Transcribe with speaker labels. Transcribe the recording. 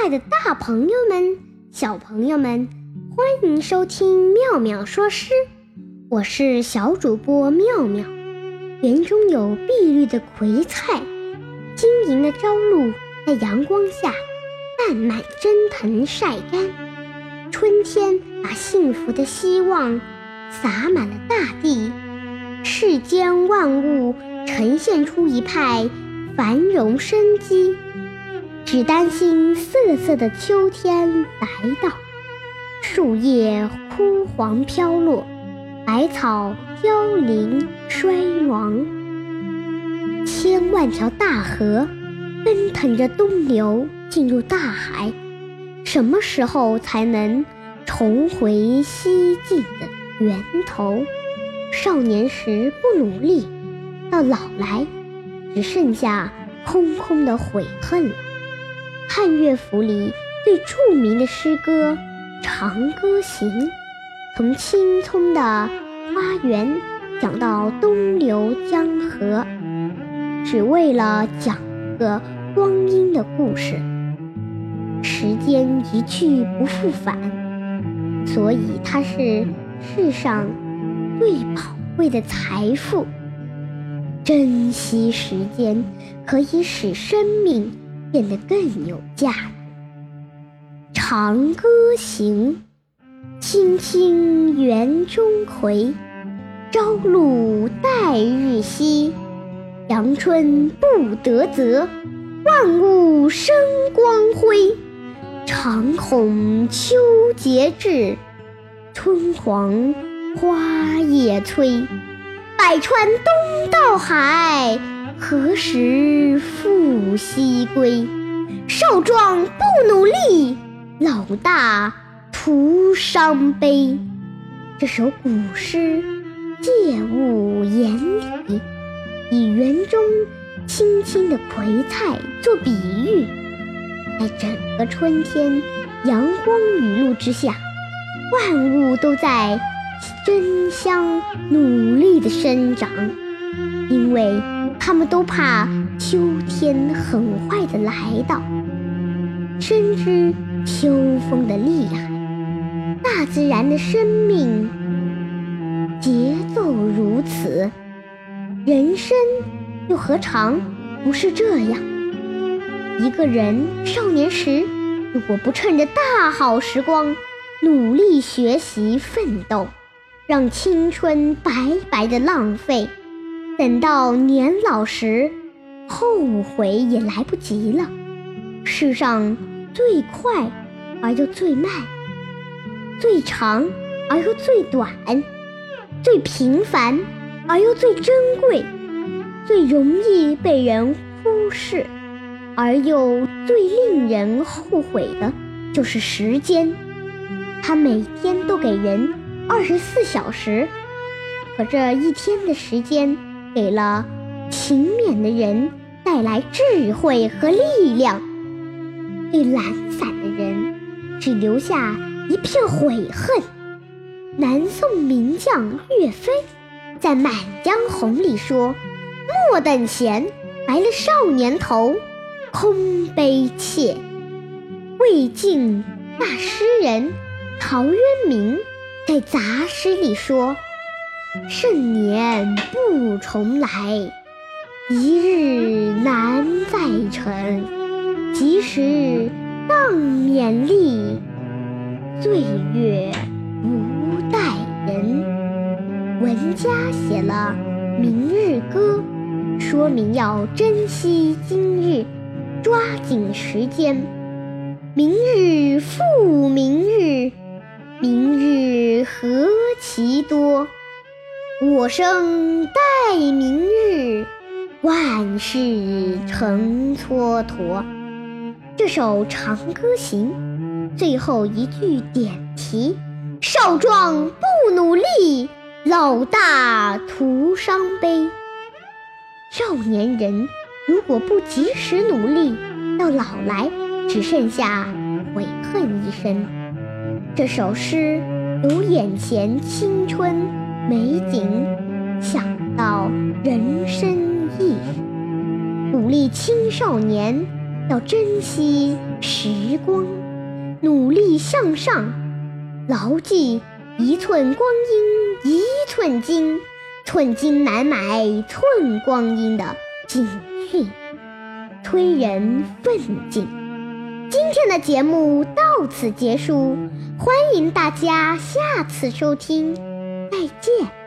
Speaker 1: 亲爱的大朋友们、小朋友们，欢迎收听妙妙说诗。我是小主播妙妙。园中有碧绿的葵菜，晶莹的朝露在阳光下慢慢蒸腾晒干。春天把幸福的希望洒满了大地，世间万物呈现出一派繁荣生机。只担心瑟瑟的秋天来到，树叶枯黄飘落，百草凋零衰亡。千万条大河奔腾着东流进入大海，什么时候才能重回西进的源头？少年时不努力，到老来只剩下空空的悔恨了。汉乐府里最著名的诗歌《长歌行》，从青葱的花园讲到东流江河，只为了讲个光阴的故事。时间一去不复返，所以它是世上最宝贵的财富。珍惜时间，可以使生命。变得更有价值。《长歌行》：青青园中葵，朝露待日晞。阳春布德泽，万物生光辉。常恐秋节至，春黄花叶衰。百川东到海。何时复西归？少壮不努力，老大徒伤悲。这首古诗借物言理，以园中青青的葵菜做比喻，在整个春天阳光雨露之下，万物都在争相努力地生长，因为。他们都怕秋天很快的来到，深知秋风的厉害。大自然的生命节奏如此，人生又何尝不是这样？一个人少年时如果不趁着大好时光努力学习奋斗，让青春白白的浪费。等到年老时，后悔也来不及了。世上最快而又最慢，最长而又最短，最平凡而又最珍贵，最容易被人忽视而又最令人后悔的，就是时间。它每天都给人二十四小时，可这一天的时间。给了勤勉的人带来智慧和力量，给懒散的人只留下一片悔恨。南宋名将岳飞在《满江红》里说：“莫等闲，白了少年头，空悲切。”魏晋大诗人陶渊明在《杂诗》里说。盛年不重来，一日难再晨。及时当勉励，岁月不待人。文家写了《明日歌》，说明要珍惜今日，抓紧时间。明日复明日，明日何其多。我生待明日，万事成蹉跎。这首《长歌行》最后一句点题：少壮不努力，老大徒伤悲。少年人如果不及时努力，到老来只剩下悔恨一生。这首诗由眼前青春。美景，想到人生意，鼓励青少年要珍惜时光，努力向上，牢记一寸光阴一寸金，寸金难买寸光阴的警讯，催人奋进。今天的节目到此结束，欢迎大家下次收听，再见。